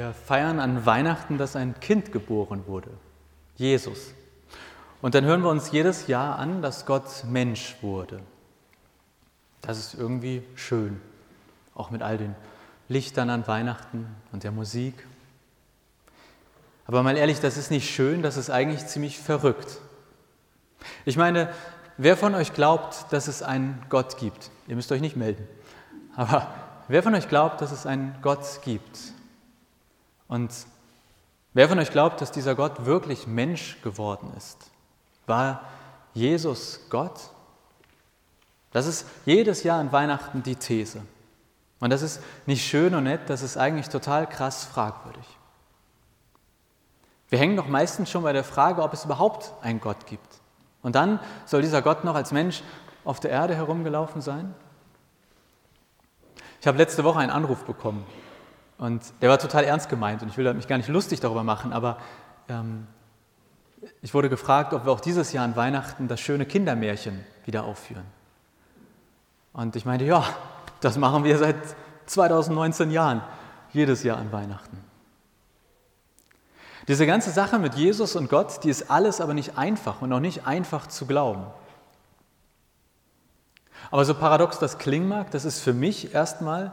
Wir feiern an Weihnachten, dass ein Kind geboren wurde, Jesus. Und dann hören wir uns jedes Jahr an, dass Gott Mensch wurde. Das ist irgendwie schön, auch mit all den Lichtern an Weihnachten und der Musik. Aber mal ehrlich, das ist nicht schön, das ist eigentlich ziemlich verrückt. Ich meine, wer von euch glaubt, dass es einen Gott gibt? Ihr müsst euch nicht melden. Aber wer von euch glaubt, dass es einen Gott gibt? Und wer von euch glaubt, dass dieser Gott wirklich Mensch geworden ist? War Jesus Gott? Das ist jedes Jahr an Weihnachten die These. Und das ist nicht schön und nett, das ist eigentlich total krass fragwürdig. Wir hängen doch meistens schon bei der Frage, ob es überhaupt einen Gott gibt. Und dann soll dieser Gott noch als Mensch auf der Erde herumgelaufen sein? Ich habe letzte Woche einen Anruf bekommen und der war total ernst gemeint und ich will mich gar nicht lustig darüber machen, aber ähm, ich wurde gefragt, ob wir auch dieses Jahr an Weihnachten das schöne Kindermärchen wieder aufführen. Und ich meinte, ja, das machen wir seit 2019 Jahren, jedes Jahr an Weihnachten. Diese ganze Sache mit Jesus und Gott, die ist alles aber nicht einfach und auch nicht einfach zu glauben. Aber so paradox das klingen mag, das ist für mich erstmal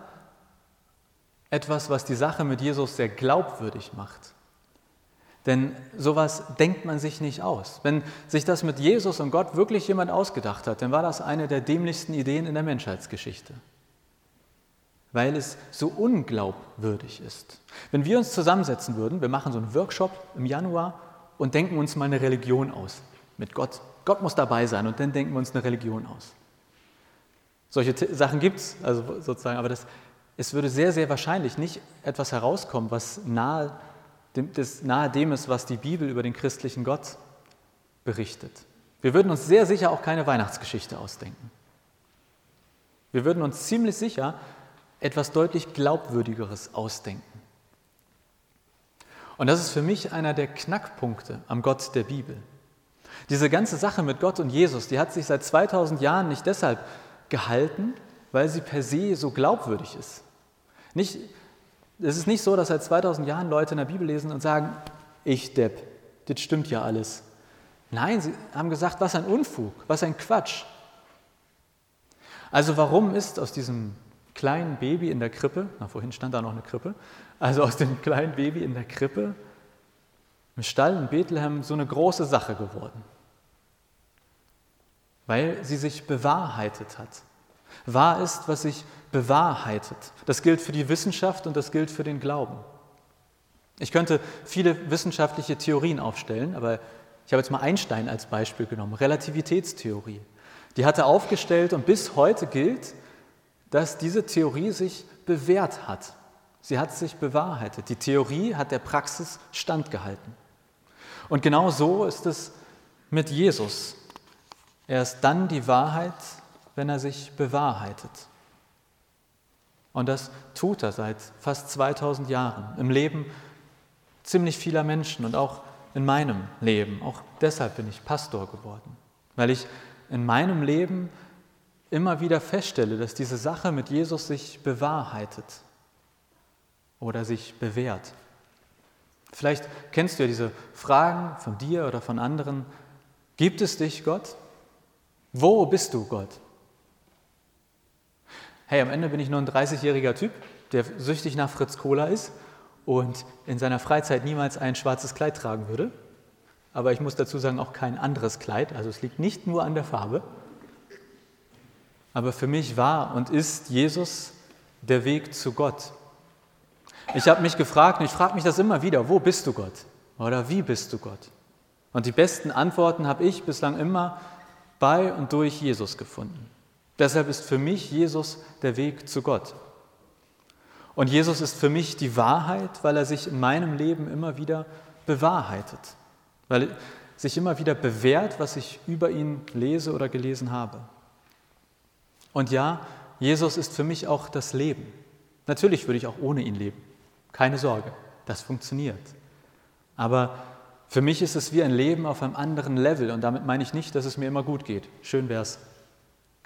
etwas, was die Sache mit Jesus sehr glaubwürdig macht. Denn sowas denkt man sich nicht aus. Wenn sich das mit Jesus und Gott wirklich jemand ausgedacht hat, dann war das eine der dämlichsten Ideen in der Menschheitsgeschichte. Weil es so unglaubwürdig ist. Wenn wir uns zusammensetzen würden, wir machen so einen Workshop im Januar und denken uns mal eine Religion aus. Mit Gott. Gott muss dabei sein und dann denken wir uns eine Religion aus. Solche Sachen gibt es, also sozusagen, aber das, es würde sehr, sehr wahrscheinlich nicht etwas herauskommen, was nahe dem, das nahe dem ist, was die Bibel über den christlichen Gott berichtet. Wir würden uns sehr sicher auch keine Weihnachtsgeschichte ausdenken. Wir würden uns ziemlich sicher etwas deutlich Glaubwürdigeres ausdenken. Und das ist für mich einer der Knackpunkte am Gott der Bibel. Diese ganze Sache mit Gott und Jesus, die hat sich seit 2000 Jahren nicht deshalb gehalten, weil sie per se so glaubwürdig ist. Nicht, es ist nicht so, dass seit 2000 Jahren Leute in der Bibel lesen und sagen, ich Depp, das stimmt ja alles. Nein, sie haben gesagt, was ein Unfug, was ein Quatsch. Also warum ist aus diesem kleinen Baby in der Krippe, na vorhin stand da noch eine Krippe, also aus dem kleinen Baby in der Krippe im Stall in Bethlehem so eine große Sache geworden? Weil sie sich bewahrheitet hat. Wahr ist, was sich bewahrheitet. Das gilt für die Wissenschaft und das gilt für den Glauben. Ich könnte viele wissenschaftliche Theorien aufstellen, aber ich habe jetzt mal Einstein als Beispiel genommen, Relativitätstheorie. Die hatte aufgestellt und bis heute gilt, dass diese Theorie sich bewährt hat. Sie hat sich bewahrheitet. Die Theorie hat der Praxis standgehalten. Und genau so ist es mit Jesus. Er ist dann die Wahrheit, wenn er sich bewahrheitet. Und das tut er seit fast 2000 Jahren im Leben ziemlich vieler Menschen und auch in meinem Leben. Auch deshalb bin ich Pastor geworden, weil ich in meinem Leben immer wieder feststelle, dass diese Sache mit Jesus sich bewahrheitet oder sich bewährt. Vielleicht kennst du ja diese Fragen von dir oder von anderen. Gibt es dich, Gott? Wo bist du, Gott? Hey, am Ende bin ich nur ein 30-jähriger Typ, der süchtig nach Fritz Cola ist und in seiner Freizeit niemals ein schwarzes Kleid tragen würde. Aber ich muss dazu sagen, auch kein anderes Kleid. Also es liegt nicht nur an der Farbe. Aber für mich war und ist Jesus der Weg zu Gott. Ich habe mich gefragt und ich frage mich das immer wieder, wo bist du Gott? Oder wie bist du Gott? Und die besten Antworten habe ich bislang immer bei und durch Jesus gefunden. Deshalb ist für mich Jesus der Weg zu Gott. Und Jesus ist für mich die Wahrheit, weil er sich in meinem Leben immer wieder bewahrheitet, weil sich immer wieder bewährt, was ich über ihn lese oder gelesen habe. Und ja, Jesus ist für mich auch das Leben. Natürlich würde ich auch ohne ihn leben. Keine Sorge, das funktioniert. Aber für mich ist es wie ein Leben auf einem anderen Level und damit meine ich nicht, dass es mir immer gut geht. Schön wäre es.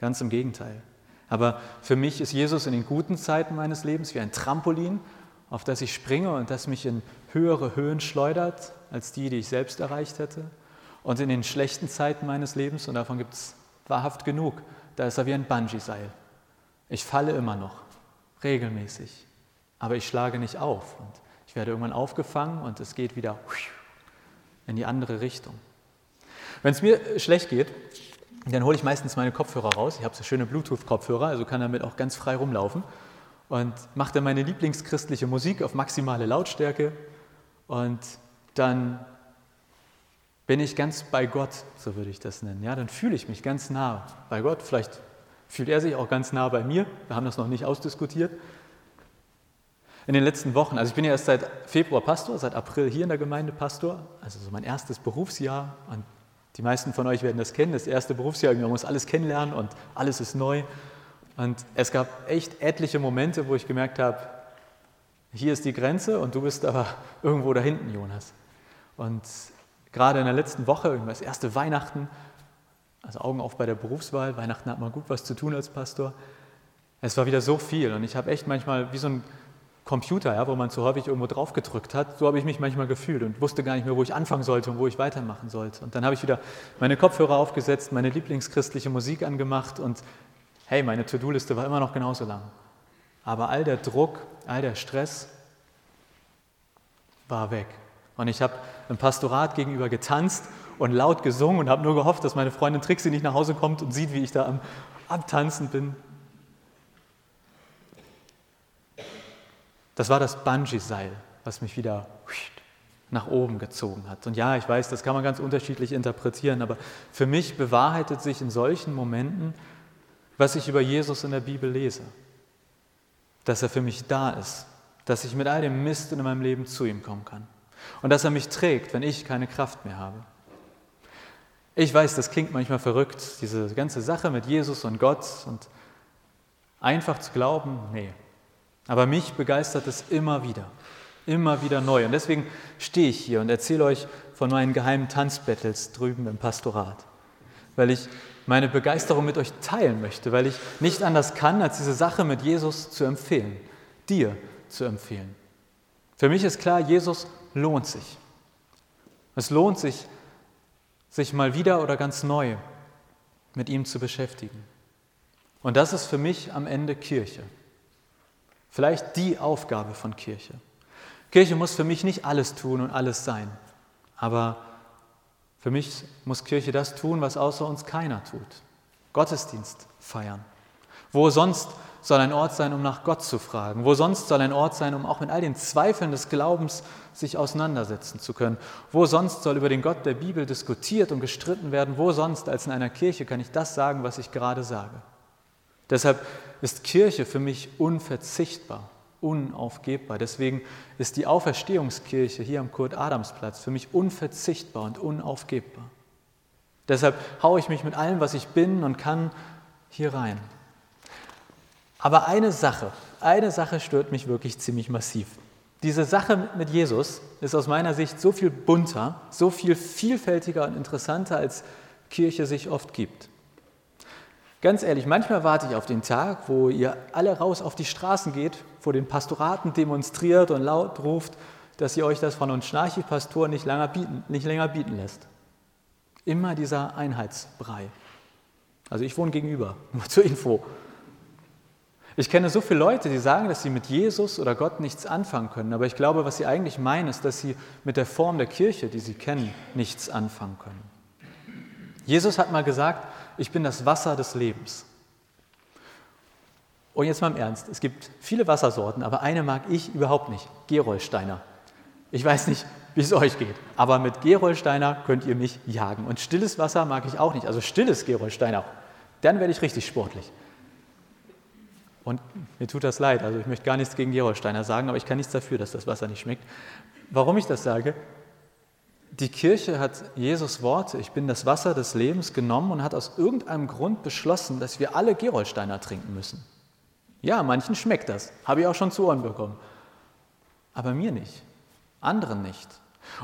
Ganz im Gegenteil. Aber für mich ist Jesus in den guten Zeiten meines Lebens wie ein Trampolin auf das ich springe und das mich in höhere Höhen schleudert als die, die ich selbst erreicht hätte. Und in den schlechten Zeiten meines Lebens, und davon gibt es wahrhaft genug, da ist er wie ein Bungee-Seil. Ich falle immer noch, regelmäßig, aber ich schlage nicht auf. Und ich werde irgendwann aufgefangen und es geht wieder in die andere Richtung. Wenn es mir schlecht geht, dann hole ich meistens meine Kopfhörer raus. Ich habe so schöne Bluetooth-Kopfhörer, also kann damit auch ganz frei rumlaufen. Und mache dann meine lieblingschristliche Musik auf maximale Lautstärke. Und dann bin ich ganz bei Gott, so würde ich das nennen. Ja, dann fühle ich mich ganz nah bei Gott. Vielleicht fühlt er sich auch ganz nah bei mir. Wir haben das noch nicht ausdiskutiert. In den letzten Wochen, also ich bin ja erst seit Februar Pastor, seit April hier in der Gemeinde Pastor, also so mein erstes Berufsjahr. Und die meisten von euch werden das kennen, das erste Berufsjahr, man muss alles kennenlernen und alles ist neu. Und es gab echt etliche Momente, wo ich gemerkt habe, hier ist die Grenze und du bist aber irgendwo da hinten, Jonas. Und gerade in der letzten Woche, das erste Weihnachten, also Augen auf bei der Berufswahl, Weihnachten hat man gut was zu tun als Pastor. Es war wieder so viel und ich habe echt manchmal wie so ein Computer, ja, wo man zu häufig irgendwo drauf gedrückt hat, so habe ich mich manchmal gefühlt und wusste gar nicht mehr, wo ich anfangen sollte und wo ich weitermachen sollte. Und dann habe ich wieder meine Kopfhörer aufgesetzt, meine lieblingschristliche Musik angemacht und hey, meine To-Do-Liste war immer noch genauso lang. Aber all der Druck, all der Stress war weg. Und ich habe im Pastorat gegenüber getanzt und laut gesungen und habe nur gehofft, dass meine Freundin Trixie nicht nach Hause kommt und sieht, wie ich da am Abtanzen bin. Das war das Bungee-Seil, was mich wieder nach oben gezogen hat. Und ja, ich weiß, das kann man ganz unterschiedlich interpretieren, aber für mich bewahrheitet sich in solchen Momenten, was ich über Jesus in der Bibel lese. Dass er für mich da ist, dass ich mit all dem Mist in meinem Leben zu ihm kommen kann. Und dass er mich trägt, wenn ich keine Kraft mehr habe. Ich weiß, das klingt manchmal verrückt, diese ganze Sache mit Jesus und Gott und einfach zu glauben, nee, aber mich begeistert es immer wieder, immer wieder neu. Und deswegen stehe ich hier und erzähle euch von meinen geheimen Tanzbattles drüben im Pastorat, weil ich meine Begeisterung mit euch teilen möchte, weil ich nicht anders kann, als diese Sache mit Jesus zu empfehlen, dir zu empfehlen. Für mich ist klar, Jesus lohnt sich. Es lohnt sich, sich mal wieder oder ganz neu mit ihm zu beschäftigen. Und das ist für mich am Ende Kirche. Vielleicht die Aufgabe von Kirche. Kirche muss für mich nicht alles tun und alles sein, aber für mich muss Kirche das tun, was außer uns keiner tut. Gottesdienst feiern. Wo sonst soll ein Ort sein, um nach Gott zu fragen? Wo sonst soll ein Ort sein, um auch mit all den Zweifeln des Glaubens sich auseinandersetzen zu können? Wo sonst soll über den Gott der Bibel diskutiert und gestritten werden? Wo sonst als in einer Kirche kann ich das sagen, was ich gerade sage? Deshalb ist Kirche für mich unverzichtbar, unaufgebbar. Deswegen ist die Auferstehungskirche hier am Kurt-Adams-Platz für mich unverzichtbar und unaufgebbar. Deshalb haue ich mich mit allem, was ich bin und kann, hier rein. Aber eine Sache, eine Sache stört mich wirklich ziemlich massiv. Diese Sache mit Jesus ist aus meiner Sicht so viel bunter, so viel vielfältiger und interessanter, als Kirche sich oft gibt. Ganz ehrlich, manchmal warte ich auf den Tag, wo ihr alle raus auf die Straßen geht, vor den Pastoraten demonstriert und laut ruft, dass ihr euch das von uns Schnarchi-Pastoren nicht, nicht länger bieten lässt. Immer dieser Einheitsbrei. Also ich wohne gegenüber, nur zur Info. Ich kenne so viele Leute, die sagen, dass sie mit Jesus oder Gott nichts anfangen können, aber ich glaube, was sie eigentlich meinen, ist, dass sie mit der Form der Kirche, die sie kennen, nichts anfangen können. Jesus hat mal gesagt, ich bin das Wasser des Lebens. Und jetzt mal im Ernst, es gibt viele Wassersorten, aber eine mag ich überhaupt nicht, Gerolsteiner. Ich weiß nicht, wie es euch geht, aber mit Gerolsteiner könnt ihr mich jagen. Und stilles Wasser mag ich auch nicht, also stilles Gerolsteiner, dann werde ich richtig sportlich. Und mir tut das leid, also ich möchte gar nichts gegen Gerolsteiner sagen, aber ich kann nichts dafür, dass das Wasser nicht schmeckt. Warum ich das sage? Die Kirche hat Jesus Worte, ich bin das Wasser des Lebens, genommen und hat aus irgendeinem Grund beschlossen, dass wir alle Gerolsteiner trinken müssen. Ja, manchen schmeckt das, habe ich auch schon zu Ohren bekommen. Aber mir nicht, anderen nicht.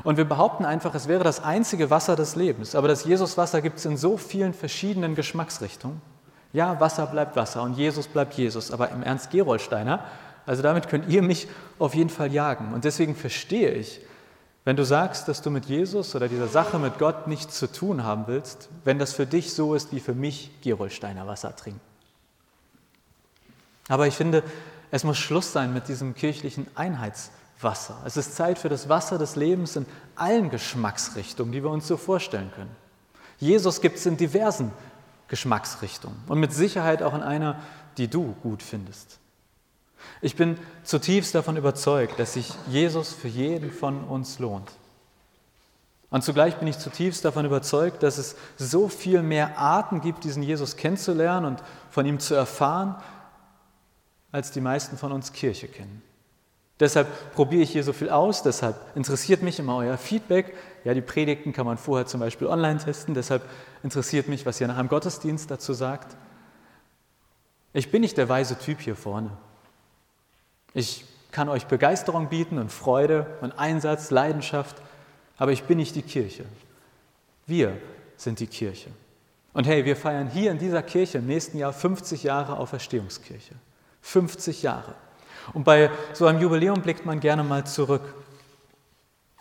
Und wir behaupten einfach, es wäre das einzige Wasser des Lebens. Aber das Jesuswasser gibt es in so vielen verschiedenen Geschmacksrichtungen. Ja, Wasser bleibt Wasser und Jesus bleibt Jesus. Aber im Ernst Gerolsteiner, Also damit könnt ihr mich auf jeden Fall jagen. Und deswegen verstehe ich, wenn du sagst, dass du mit Jesus oder dieser Sache mit Gott nichts zu tun haben willst, wenn das für dich so ist wie für mich Gerolsteiner Wasser trinken. Aber ich finde, es muss Schluss sein mit diesem kirchlichen Einheitswasser. Es ist Zeit für das Wasser des Lebens in allen Geschmacksrichtungen, die wir uns so vorstellen können. Jesus gibt es in diversen Geschmacksrichtungen und mit Sicherheit auch in einer, die du gut findest. Ich bin zutiefst davon überzeugt, dass sich Jesus für jeden von uns lohnt. Und zugleich bin ich zutiefst davon überzeugt, dass es so viel mehr Arten gibt, diesen Jesus kennenzulernen und von ihm zu erfahren, als die meisten von uns Kirche kennen. Deshalb probiere ich hier so viel aus, deshalb interessiert mich immer euer Feedback. Ja, die Predigten kann man vorher zum Beispiel online testen, deshalb interessiert mich, was ihr nach einem Gottesdienst dazu sagt. Ich bin nicht der weise Typ hier vorne. Ich kann euch Begeisterung bieten und Freude und Einsatz, Leidenschaft, aber ich bin nicht die Kirche. Wir sind die Kirche. Und hey, wir feiern hier in dieser Kirche im nächsten Jahr 50 Jahre Auferstehungskirche. 50 Jahre. Und bei so einem Jubiläum blickt man gerne mal zurück.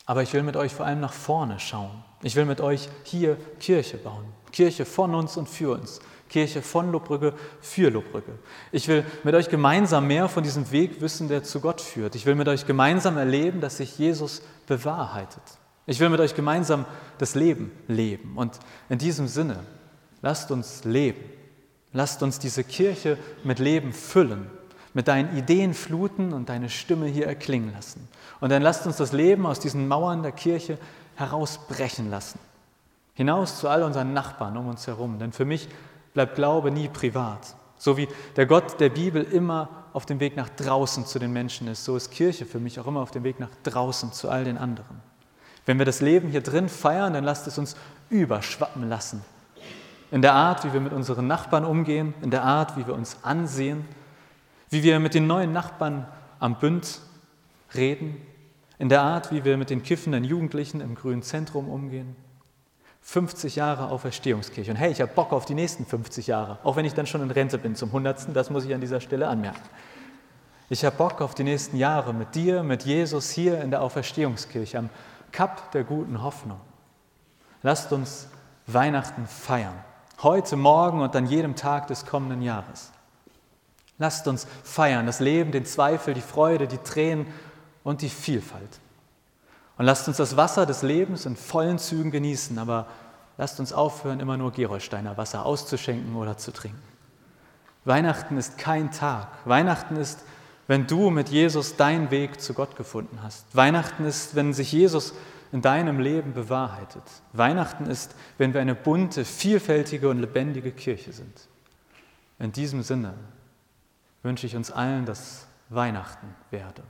Aber ich will mit euch vor allem nach vorne schauen. Ich will mit euch hier Kirche bauen. Kirche von uns und für uns. Kirche von Lobbrügge für Lobbrügge. Ich will mit euch gemeinsam mehr von diesem Weg wissen, der zu Gott führt. Ich will mit euch gemeinsam erleben, dass sich Jesus bewahrheitet. Ich will mit euch gemeinsam das Leben leben. Und in diesem Sinne, lasst uns leben. Lasst uns diese Kirche mit Leben füllen mit deinen Ideen fluten und deine Stimme hier erklingen lassen. Und dann lasst uns das Leben aus diesen Mauern der Kirche herausbrechen lassen. Hinaus zu all unseren Nachbarn um uns herum. Denn für mich bleibt Glaube nie privat. So wie der Gott der Bibel immer auf dem Weg nach draußen zu den Menschen ist, so ist Kirche für mich auch immer auf dem Weg nach draußen zu all den anderen. Wenn wir das Leben hier drin feiern, dann lasst es uns überschwappen lassen. In der Art, wie wir mit unseren Nachbarn umgehen, in der Art, wie wir uns ansehen wie wir mit den neuen Nachbarn am Bünd reden, in der Art, wie wir mit den kiffenden Jugendlichen im grünen Zentrum umgehen. 50 Jahre Auferstehungskirche. Und hey, ich habe Bock auf die nächsten 50 Jahre, auch wenn ich dann schon in Rente bin zum 100. Das muss ich an dieser Stelle anmerken. Ich habe Bock auf die nächsten Jahre mit dir, mit Jesus hier in der Auferstehungskirche am Kap der guten Hoffnung. Lasst uns Weihnachten feiern. Heute, morgen und an jedem Tag des kommenden Jahres. Lasst uns feiern, das Leben, den Zweifel, die Freude, die Tränen und die Vielfalt. Und lasst uns das Wasser des Lebens in vollen Zügen genießen, aber lasst uns aufhören, immer nur Gerolsteiner Wasser auszuschenken oder zu trinken. Weihnachten ist kein Tag. Weihnachten ist, wenn du mit Jesus deinen Weg zu Gott gefunden hast. Weihnachten ist, wenn sich Jesus in deinem Leben bewahrheitet. Weihnachten ist, wenn wir eine bunte, vielfältige und lebendige Kirche sind. In diesem Sinne wünsche ich uns allen, dass Weihnachten werde.